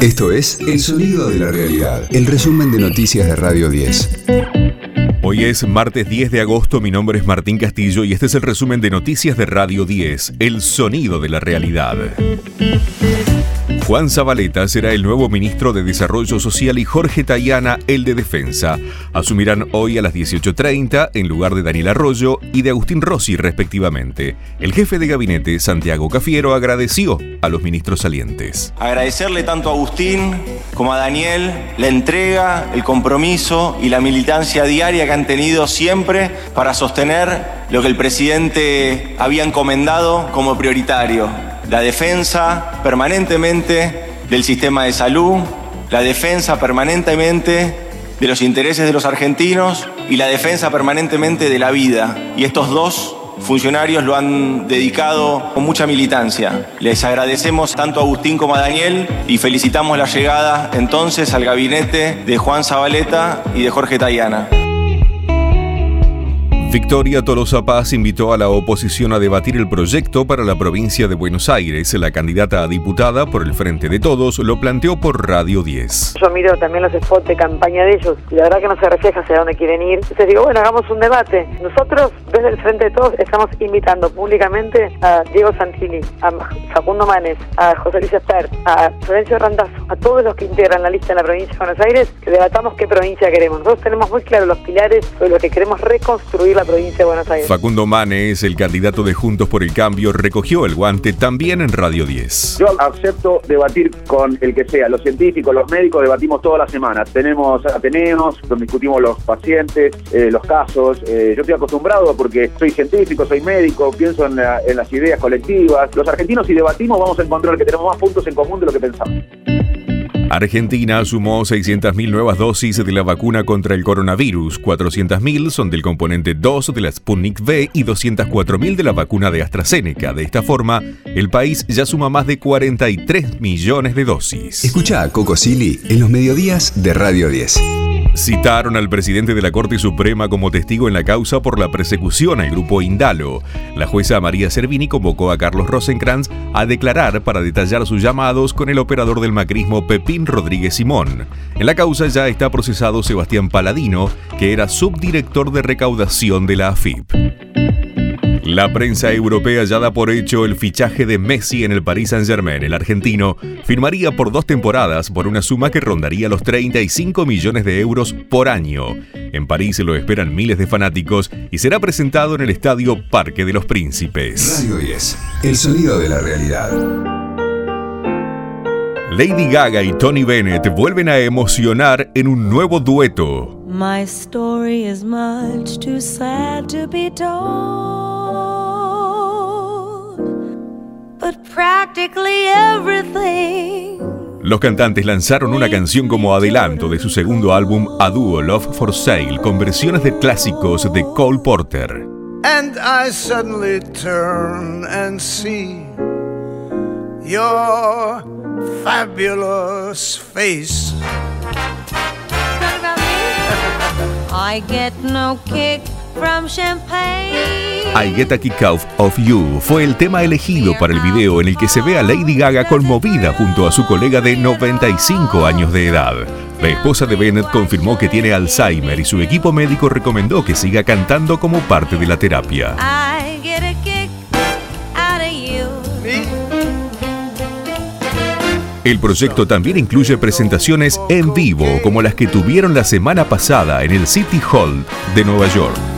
Esto es El Sonido de la Realidad, el resumen de noticias de Radio 10. Hoy es martes 10 de agosto, mi nombre es Martín Castillo y este es el resumen de noticias de Radio 10, El Sonido de la Realidad. Juan Zabaleta será el nuevo ministro de Desarrollo Social y Jorge Tayana el de Defensa. Asumirán hoy a las 18.30 en lugar de Daniel Arroyo y de Agustín Rossi respectivamente. El jefe de gabinete, Santiago Cafiero, agradeció a los ministros salientes. Agradecerle tanto a Agustín como a Daniel la entrega, el compromiso y la militancia diaria que han tenido siempre para sostener lo que el presidente había encomendado como prioritario la defensa permanentemente del sistema de salud, la defensa permanentemente de los intereses de los argentinos y la defensa permanentemente de la vida. Y estos dos funcionarios lo han dedicado con mucha militancia. Les agradecemos tanto a Agustín como a Daniel y felicitamos la llegada entonces al gabinete de Juan Zabaleta y de Jorge Tayana. Victoria Tolosa Paz invitó a la oposición a debatir el proyecto para la provincia de Buenos Aires. La candidata a diputada por el Frente de Todos lo planteó por Radio 10. Yo miro también los spots de campaña de ellos y la verdad que no se refleja hacia dónde quieren ir. Entonces digo, bueno, hagamos un debate. Nosotros, desde el Frente de Todos, estamos invitando públicamente a Diego Santini, a Facundo Manes, a José Luis Espert, a Florencio Randazzo, a todos los que integran la lista en la provincia de Buenos Aires, que debatamos qué provincia queremos. Nosotros tenemos muy claros los pilares sobre lo que queremos reconstruir la provincia de Buenos Aires. Facundo Manes, el candidato de Juntos por el Cambio, recogió el guante también en Radio 10. Yo acepto debatir con el que sea, los científicos, los médicos, debatimos todas las semanas. Tenemos ateneos, donde discutimos los pacientes, eh, los casos. Eh, yo estoy acostumbrado porque soy científico, soy médico, pienso en, en las ideas colectivas. Los argentinos, si debatimos, vamos a encontrar que tenemos más puntos en común de lo que pensamos. Argentina sumó 600.000 nuevas dosis de la vacuna contra el coronavirus. 400.000 son del componente 2 de la Sputnik V y 204.000 de la vacuna de AstraZeneca. De esta forma, el país ya suma más de 43 millones de dosis. Escucha a Coco Silly en los mediodías de Radio 10. Citaron al presidente de la Corte Suprema como testigo en la causa por la persecución al grupo Indalo. La jueza María Servini convocó a Carlos Rosenkrantz a declarar para detallar sus llamados con el operador del macrismo Pepín Rodríguez Simón. En la causa ya está procesado Sebastián Paladino, que era subdirector de recaudación de la AFIP. La prensa europea ya da por hecho el fichaje de Messi en el Paris Saint-Germain. El argentino firmaría por dos temporadas por una suma que rondaría los 35 millones de euros por año. En París lo esperan miles de fanáticos y será presentado en el estadio Parque de los Príncipes. Radio 10, el sonido de la realidad. Lady Gaga y Tony Bennett vuelven a emocionar en un nuevo dueto. My story is much too sad to be told. Los cantantes lanzaron una canción como adelanto de su segundo álbum A Duo Love for Sale con versiones de clásicos de Cole Porter. And I suddenly turn and see your fabulous face. I get no kick. I Get a Kick Out of You fue el tema elegido para el video en el que se ve a Lady Gaga conmovida junto a su colega de 95 años de edad. La esposa de Bennett confirmó que tiene Alzheimer y su equipo médico recomendó que siga cantando como parte de la terapia. El proyecto también incluye presentaciones en vivo como las que tuvieron la semana pasada en el City Hall de Nueva York.